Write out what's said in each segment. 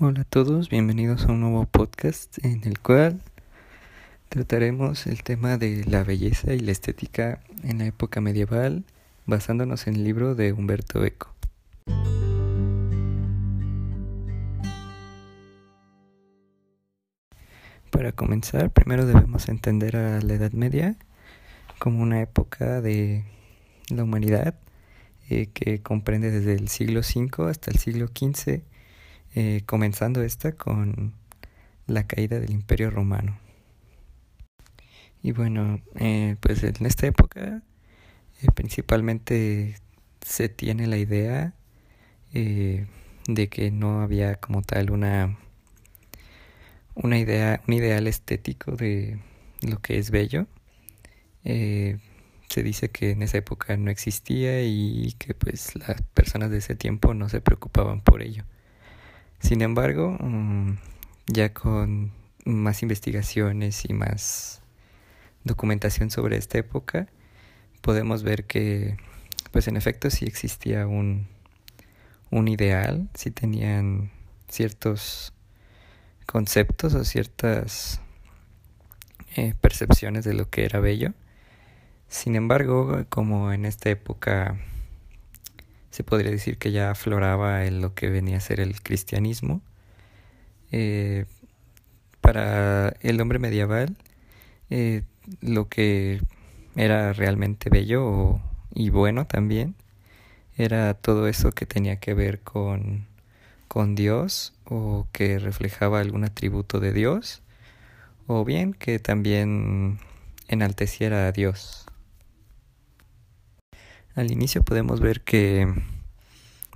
Hola a todos, bienvenidos a un nuevo podcast en el cual trataremos el tema de la belleza y la estética en la época medieval basándonos en el libro de Humberto Eco. Para comenzar, primero debemos entender a la Edad Media como una época de la humanidad eh, que comprende desde el siglo V hasta el siglo XV eh, comenzando esta con la caída del Imperio Romano. Y bueno, eh, pues en esta época eh, principalmente se tiene la idea de que no había como tal una una idea un ideal estético de lo que es bello se dice que en esa época no existía y que pues las personas de ese tiempo no se preocupaban por ello sin embargo, mm, ya con más investigaciones y más documentación sobre esta época, podemos ver que, pues en efecto, sí existía un, un ideal, sí tenían ciertos conceptos o ciertas eh, percepciones de lo que era bello. Sin embargo, como en esta época se podría decir que ya afloraba en lo que venía a ser el cristianismo. Eh, para el hombre medieval, eh, lo que era realmente bello y bueno también era todo eso que tenía que ver con, con Dios o que reflejaba algún atributo de Dios o bien que también enalteciera a Dios. Al inicio podemos ver que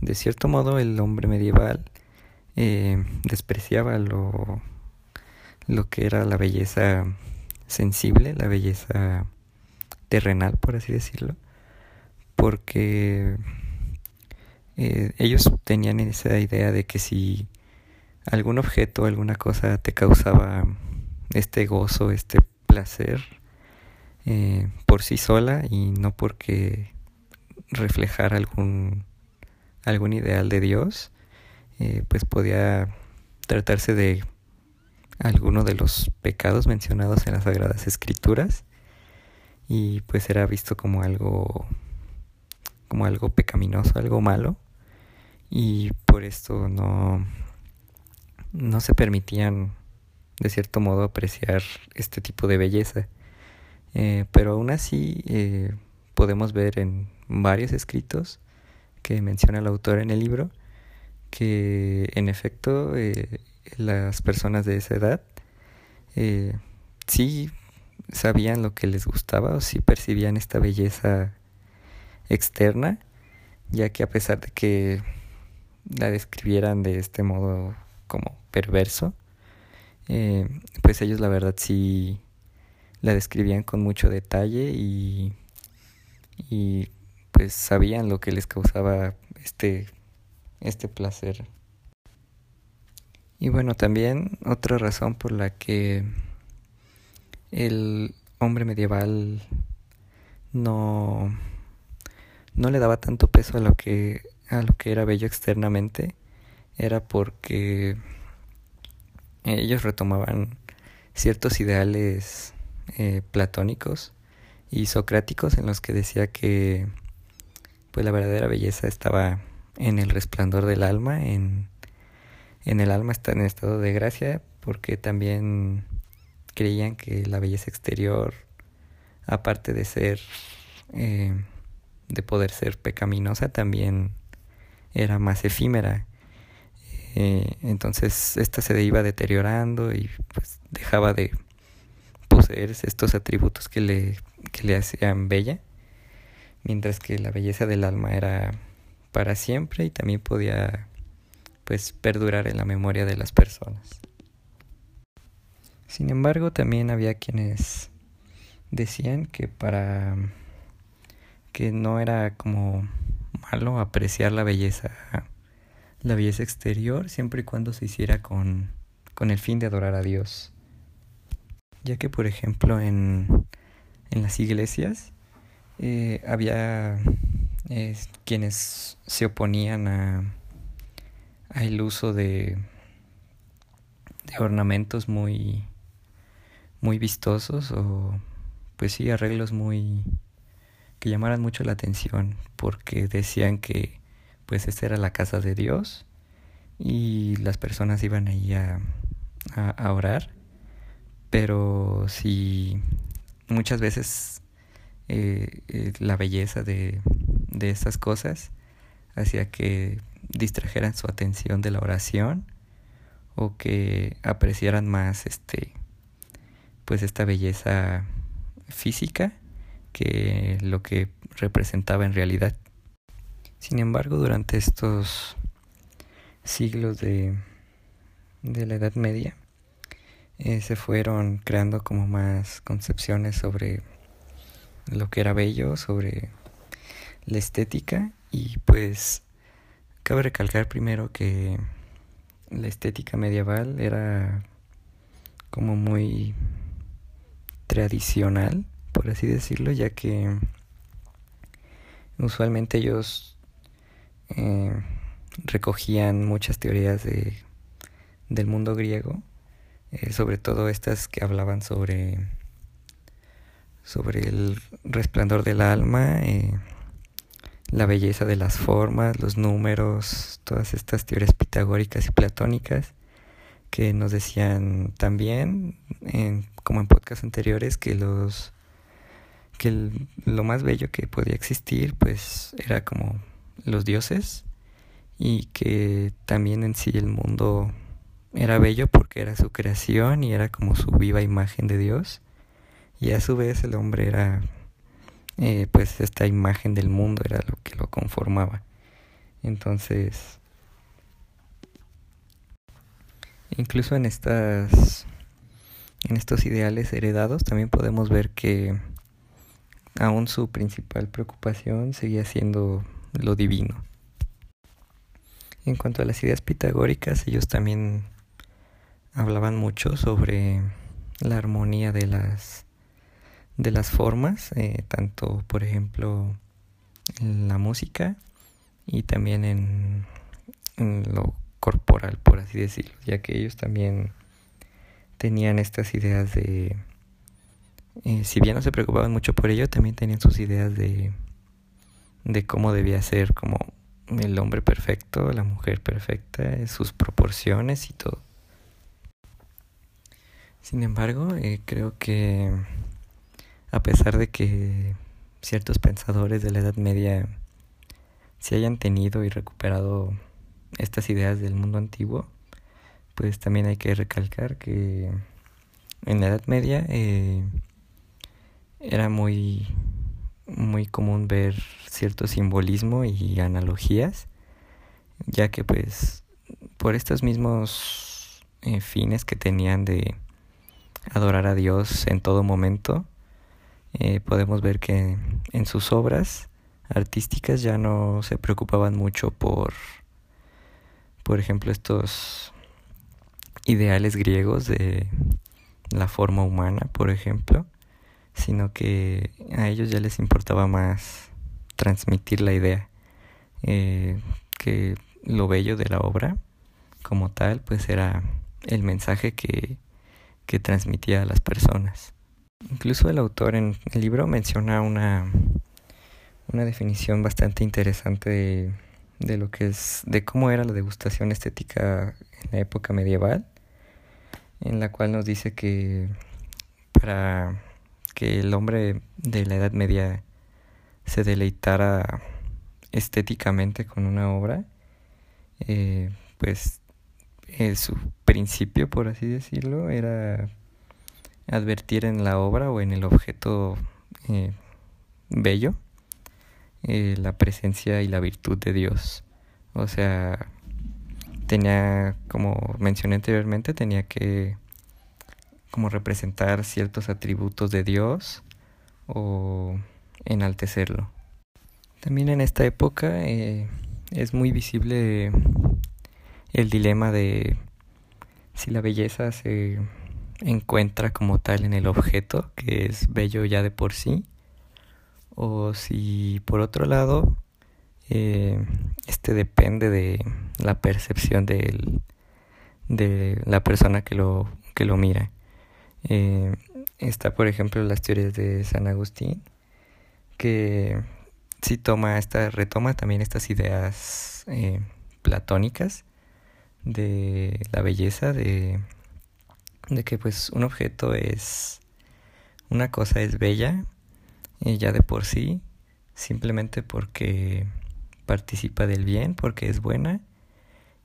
de cierto modo el hombre medieval eh, despreciaba lo, lo que era la belleza sensible, la belleza terrenal, por así decirlo, porque eh, ellos tenían esa idea de que si algún objeto, alguna cosa te causaba este gozo, este placer eh, por sí sola y no porque reflejar algún, algún ideal de Dios, eh, pues podía tratarse de alguno de los pecados mencionados en las Sagradas Escrituras y pues era visto como algo como algo pecaminoso, algo malo y por esto no no se permitían de cierto modo apreciar este tipo de belleza. Eh, pero aún así eh, podemos ver en varios escritos que menciona el autor en el libro que en efecto eh, las personas de esa edad eh, sí sabían lo que les gustaba o sí percibían esta belleza externa ya que a pesar de que la describieran de este modo como perverso eh, pues ellos la verdad sí la describían con mucho detalle y y pues sabían lo que les causaba este, este placer. Y bueno, también otra razón por la que el hombre medieval no, no le daba tanto peso a lo que a lo que era bello externamente era porque ellos retomaban ciertos ideales eh, platónicos y socráticos en los que decía que pues la verdadera belleza estaba en el resplandor del alma, en, en el alma está en estado de gracia, porque también creían que la belleza exterior, aparte de ser, eh, de poder ser pecaminosa, también era más efímera. Eh, entonces esta se iba deteriorando y pues dejaba de poseer estos atributos que le que le hacían bella, mientras que la belleza del alma era para siempre y también podía pues perdurar en la memoria de las personas. Sin embargo, también había quienes decían que para que no era como malo apreciar la belleza la belleza exterior siempre y cuando se hiciera con, con el fin de adorar a Dios. Ya que por ejemplo en en las iglesias eh, había quienes se oponían a, el uso de, ornamentos muy muy vistosos o pues sí arreglos muy que llamaran mucho la atención porque decían que pues esta era la casa de Dios y las personas iban ahí a, a, orar. Pero si muchas veces eh, eh, la belleza de, de estas cosas hacía que distrajeran su atención de la oración o que apreciaran más este pues esta belleza física que lo que representaba en realidad. Sin embargo, durante estos siglos de, de la Edad Media, eh, se fueron creando como más concepciones sobre lo que era bello, sobre la estética. Y pues cabe recalcar primero que la estética medieval era como muy tradicional, por así decirlo, ya que usualmente ellos eh, recogían muchas teorías de, del mundo griego, eh, sobre todo estas que hablaban sobre, sobre el resplandor del alma, eh, la belleza de las formas, los números, todas estas teorías pitagóricas y platónicas que nos decían también, como en podcasts anteriores, que los que lo más bello que podía existir pues era como los dioses y que también en sí el mundo era bello porque era su creación y era como su viva imagen de Dios y a su vez el hombre era eh, pues esta imagen del mundo era lo que lo conformaba entonces incluso en estas en estos ideales heredados también podemos ver que aún su principal preocupación seguía siendo lo divino. En cuanto a las ideas pitagóricas, ellos también hablaban mucho sobre la armonía de las de las formas, eh, tanto por ejemplo en la música y también en, lo corporal, por así decirlo, ya que ellos también tenían estas ideas de eh, si bien no se preocupaban mucho por ello, también tenían sus ideas de, de cómo debía ser como el hombre perfecto, la mujer perfecta, sus proporciones y todo. Sin embargo, eh, creo que a pesar de que ciertos pensadores de la Edad Media se hayan tenido y recuperado estas ideas del mundo antiguo, pues también hay que recalcar que en la Edad Media eh, era muy, muy común ver cierto simbolismo y analogías, ya que pues por estos mismos eh, fines que tenían de adorar a Dios en todo momento, eh, podemos ver que en sus obras artísticas ya no se preocupaban mucho por, por ejemplo, estos ideales griegos de la forma humana, por ejemplo, sino que a ellos ya les importaba más transmitir la idea, eh, que lo bello de la obra como tal pues era el mensaje que, que transmitía a las personas. Incluso el autor en el libro menciona una, una definición bastante interesante de, de lo que es, de cómo era la degustación estética en la época medieval, en la cual nos dice que para que el hombre de la Edad Media se deleitara estéticamente con una obra, eh, pues eh, su principio, por así decirlo, era advertir en la obra o en el objeto eh, bello la presencia y la virtud de Dios. O sea, tenía, como mencioné anteriormente, tenía que como representar ciertos atributos de Dios o enaltecerlo. También en esta época eh, es muy visible el dilema de si la belleza se encuentra como tal en el objeto, que es bello ya de por sí, o si por otro lado eh, este depende de la percepción de la persona que lo, que lo mira. Eh, está, por ejemplo, las teorías de San Agustín, que sí toma esta, retoma también estas ideas eh, platónicas de la belleza, de, de que pues un objeto es, una cosa es bella, ya de por sí, simplemente porque participa del bien, porque es buena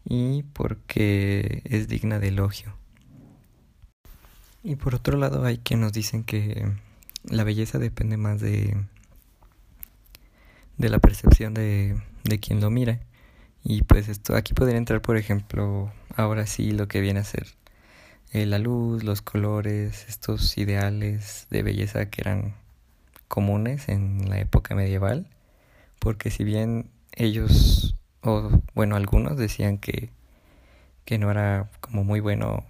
y porque es digna de elogio. Y por otro lado hay quienes nos dicen que la belleza depende más de, de la percepción de, de quien lo mira. Y pues esto aquí podría entrar, por ejemplo, ahora sí lo que viene a ser eh, la luz, los colores, estos ideales de belleza que eran comunes en la época medieval, porque si bien ellos, o bueno, algunos decían que, que no era como muy bueno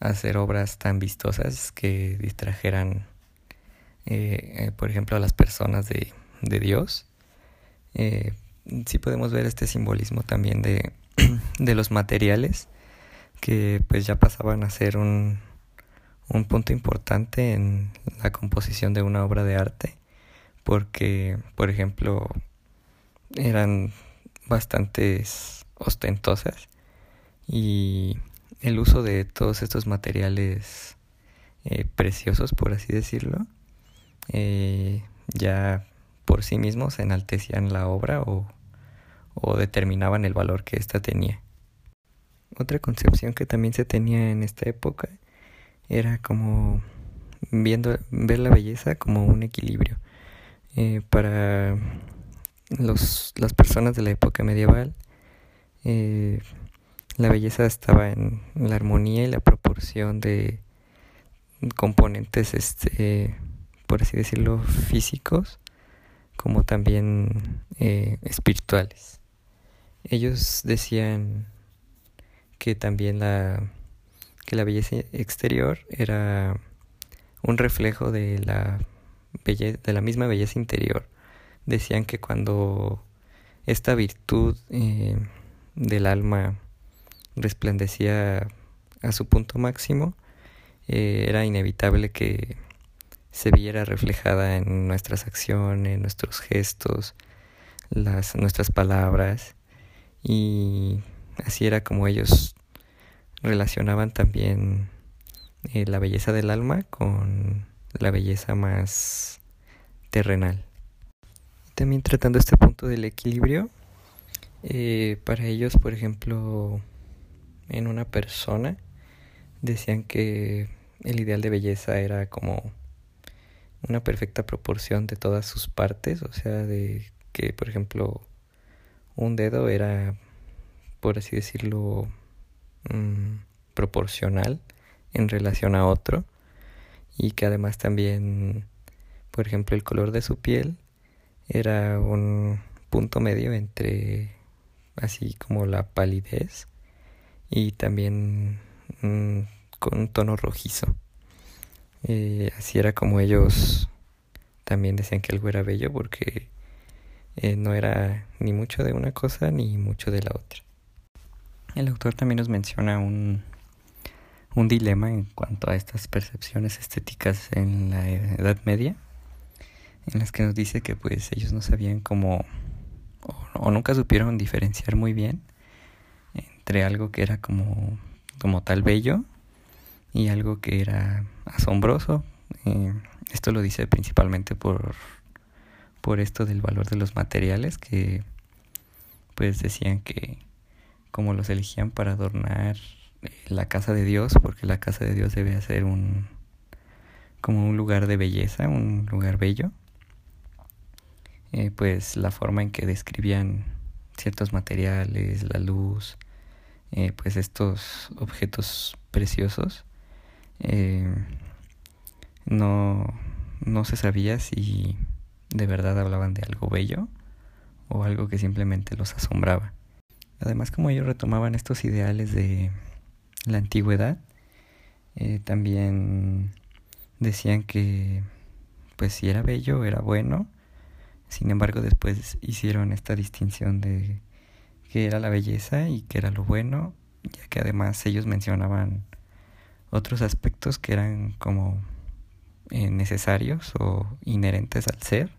hacer obras tan vistosas que distrajeran, eh, eh, por ejemplo, a las personas de, de Dios. Eh, sí podemos ver este simbolismo también de, de los materiales que pues ya pasaban a ser un, un punto importante en la composición de una obra de arte porque por ejemplo eran bastante ostentosas y el uso de todos estos materiales eh, preciosos, por así decirlo, eh, ya por sí mismos enaltecían la obra o, o determinaban el valor que ésta tenía. Otra concepción que también se tenía en esta época era como viendo ver la belleza como un equilibrio. Eh, para los, las personas de la época medieval, eh, la belleza estaba en la armonía y la proporción de componentes, este, por así decirlo, físicos, como también eh, espirituales. Ellos decían que también la, que la belleza exterior era un reflejo de la, de la misma belleza interior. Decían que cuando esta virtud eh, del alma resplandecía a su punto máximo, eh, era inevitable que se viera reflejada en nuestras acciones, nuestros gestos, las, nuestras palabras y así era como ellos relacionaban también eh, la belleza del alma con la belleza más terrenal. También tratando este punto del equilibrio, eh, para ellos, por ejemplo, en una persona, decían que el ideal de belleza era como una perfecta proporción de todas sus partes, o sea, de que, por ejemplo, un dedo era, por así decirlo, mm, proporcional en relación a otro, y que además también, por ejemplo, el color de su piel era un punto medio entre así como la palidez y también mm, con un tono rojizo. Eh, así era como ellos también decían que algo era bello porque eh, no era ni mucho de una cosa ni mucho de la otra. El autor también nos menciona un, un dilema en cuanto a estas percepciones estéticas en la Edad Media, en las que nos dice que pues ellos no sabían cómo o nunca supieron diferenciar muy bien entre algo que era como, como tal bello y algo que era asombroso. Eh, esto lo dice principalmente por, por esto del valor de los materiales que pues decían que como los elegían para adornar eh, la casa de Dios, porque la casa de Dios debe ser un como un lugar de belleza, un lugar bello. Eh, pues la forma en que describían ciertos materiales, la luz, eh, pues estos objetos preciosos eh, no, no se sabía si de verdad hablaban de algo bello o algo que simplemente los asombraba. Además, como ellos retomaban estos ideales de la antigüedad, eh, también decían que pues si era bello era bueno, sin embargo después hicieron esta distinción de qué era la belleza y qué era lo bueno ya que además ellos mencionaban otros aspectos que eran como eh, necesarios o inherentes al ser,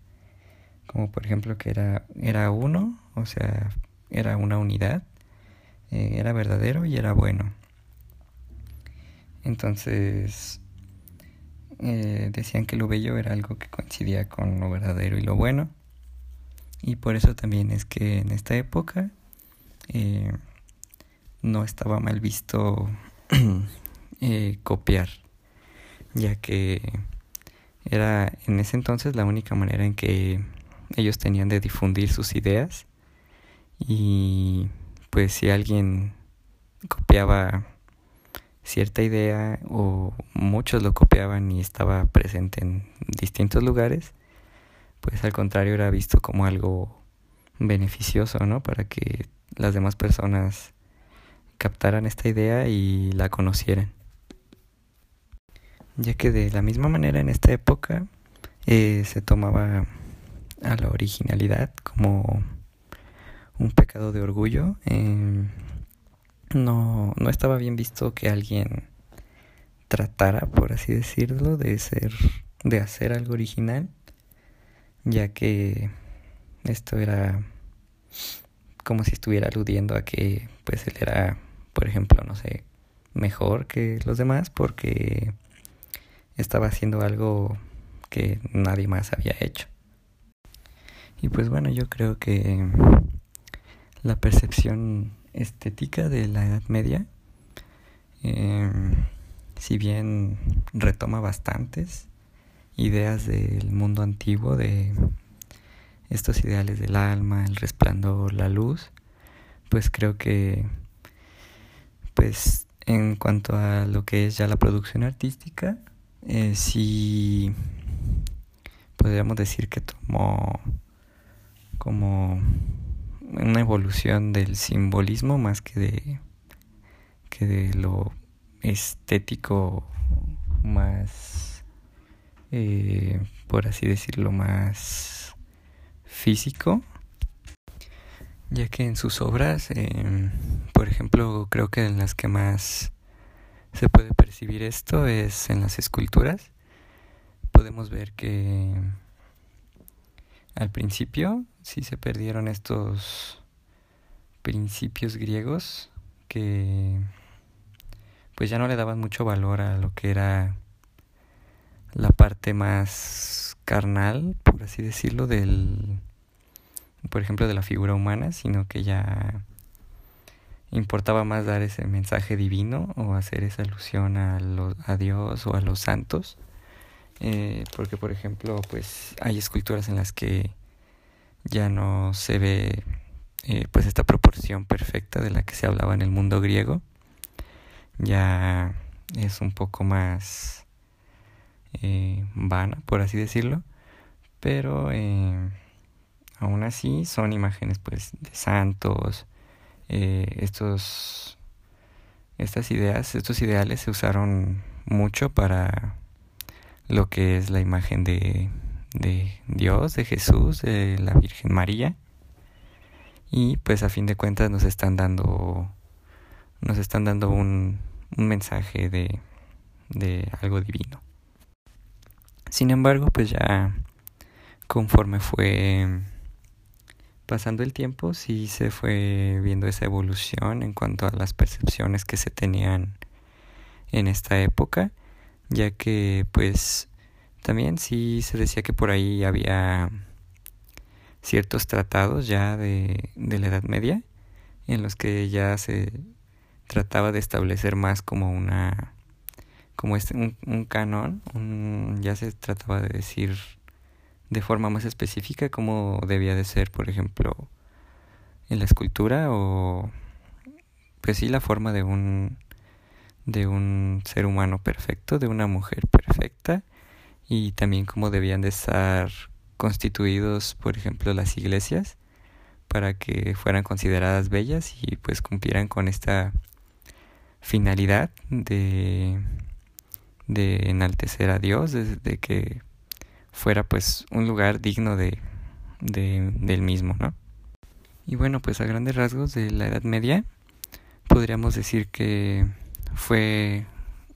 como por ejemplo que era, era uno, o sea, era una unidad, eh, era verdadero y era bueno. Entonces, eh, decían que lo bello era algo que coincidía con lo verdadero y lo bueno. Y por eso también es que en esta época eh, no estaba mal visto copiar, ya que era en ese entonces la única manera en que ellos tenían de difundir sus ideas y pues si alguien copiaba cierta idea o muchos lo copiaban y estaba presente en distintos lugares, pues al contrario era visto como algo beneficioso, ¿no? Para que las demás personas captaran esta idea y la conocieran. Ya que de la misma manera en esta época eh, se tomaba a la originalidad como un pecado de orgullo. Eh, no, no estaba bien visto que alguien tratara, por así decirlo, de ser, de hacer algo original, ya que esto era como si estuviera aludiendo a que pues él era, por ejemplo, no sé, mejor que los demás porque estaba haciendo algo que nadie más había hecho. Y pues bueno, yo creo que la percepción estética de la Edad Media, em, si bien retoma bastantes ideas del mundo antiguo, de estos ideales del alma, el resplandor, la luz, pues creo que pues en cuanto a lo que es ya la producción artística, eh, sí podríamos decir que tomó como una evolución del simbolismo más que de que de lo estético más eh, por así decirlo más físico. Ya que en sus obras em, por ejemplo creo que en las que más se puede percibir esto es en las esculturas. Podemos ver que al principio sí se perdieron estos principios griegos que pues ya no le daban mucho valor a lo que era la parte más carnal, por así decirlo, del por ejemplo de la figura humana, sino que ya importaba más dar ese mensaje divino o hacer esa alusión a, a Dios o a los santos. Eh, porque por ejemplo pues hay esculturas en las que ya no se ve eh, pues esta proporción perfecta de la que se hablaba en el mundo griego. Ya es un poco más eh, vana por así decirlo. Pero aún así son imágenes pues de santos. Estos estas ideas estos ideales se usaron mucho para lo que es la imagen de, de Dios, de Jesús, de la Virgen María. Y pues a fin de cuentas nos están dando nos están dando un, un mensaje de, de algo divino. Sin embargo, pues ya conforme fue pasando el tiempo, sí se fue viendo esa evolución en cuanto a las percepciones que se tenían en esta época ya que pues también sí se decía que por ahí había ciertos tratados ya de, de la Edad Media en los que ya se trataba de establecer más como una como este un, un canon un, ya se trataba de decir de forma más específica cómo debía de ser por ejemplo en la escultura o pues sí la forma de un de un ser humano perfecto, de una mujer perfecta y también cómo debían de estar constituidos, por ejemplo, las iglesias para que fueran consideradas bellas y pues cumplieran con esta finalidad de, de enaltecer a Dios, de, que fuera pues un lugar digno de, de, del mismo, ¿no? Y bueno, pues a grandes rasgos de la Edad Media, podríamos decir que fue,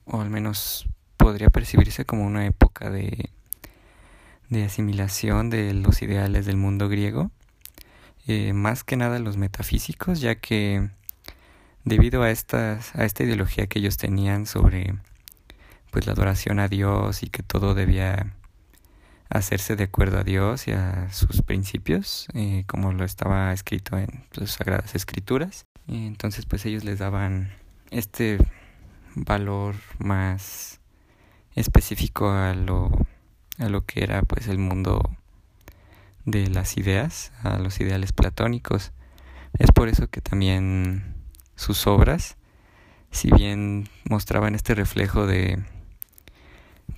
o al menos podría percibirse como una época de, de asimilación de los ideales del mundo griego, eh, más que nada los metafísicos, ya que debido a, estas, a esta ideología que ellos tenían sobre pues la adoración a Dios y que todo debía hacerse de acuerdo a Dios y a sus principios, eh, como lo estaba escrito en las Sagradas Escrituras. Y entonces pues ellos les daban este valor más específico a lo, a lo que era pues el mundo de las ideas, a los ideales platónicos. Es por eso que también sus obras, si bien mostraban este reflejo de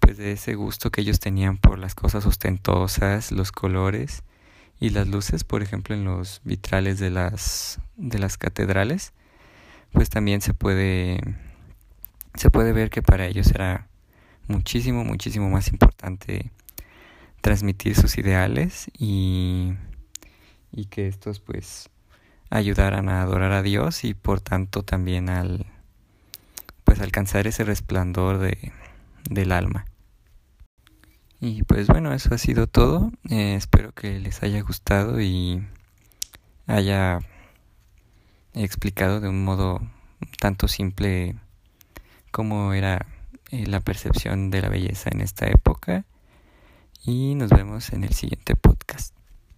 pues de ese gusto que ellos tenían por las cosas ostentosas, los colores y las luces, por ejemplo, en los vitrales de las de las catedrales, pues también se puede se puede ver que para ellos era muchísimo muchísimo más importante transmitir sus ideales y y que estos pues ayudaran a adorar a Dios y por tanto también al pues alcanzar ese resplandor de, del alma. Y pues bueno, eso ha sido todo. Eh, espero que les haya gustado y haya explicado de un modo tanto simple cómo era eh, la percepción de la belleza en esta época. Y nos vemos en el siguiente podcast.